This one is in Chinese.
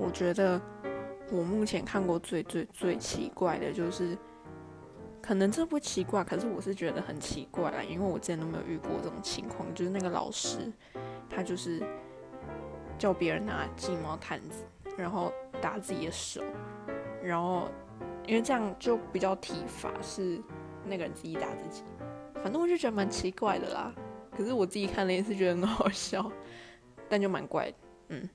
我觉得我目前看过最最最奇怪的就是可能这不奇怪可是我是觉得很奇怪啦因为我之前都没有遇过这种情况就是那个老师他就是叫别人拿鸡毛掸子然后打自己的手然后因为这样就比较体罚是那个人自己打自己反正我就觉得蛮奇怪的啦可是我自己看了也是觉得很好笑但就蛮怪的嗯。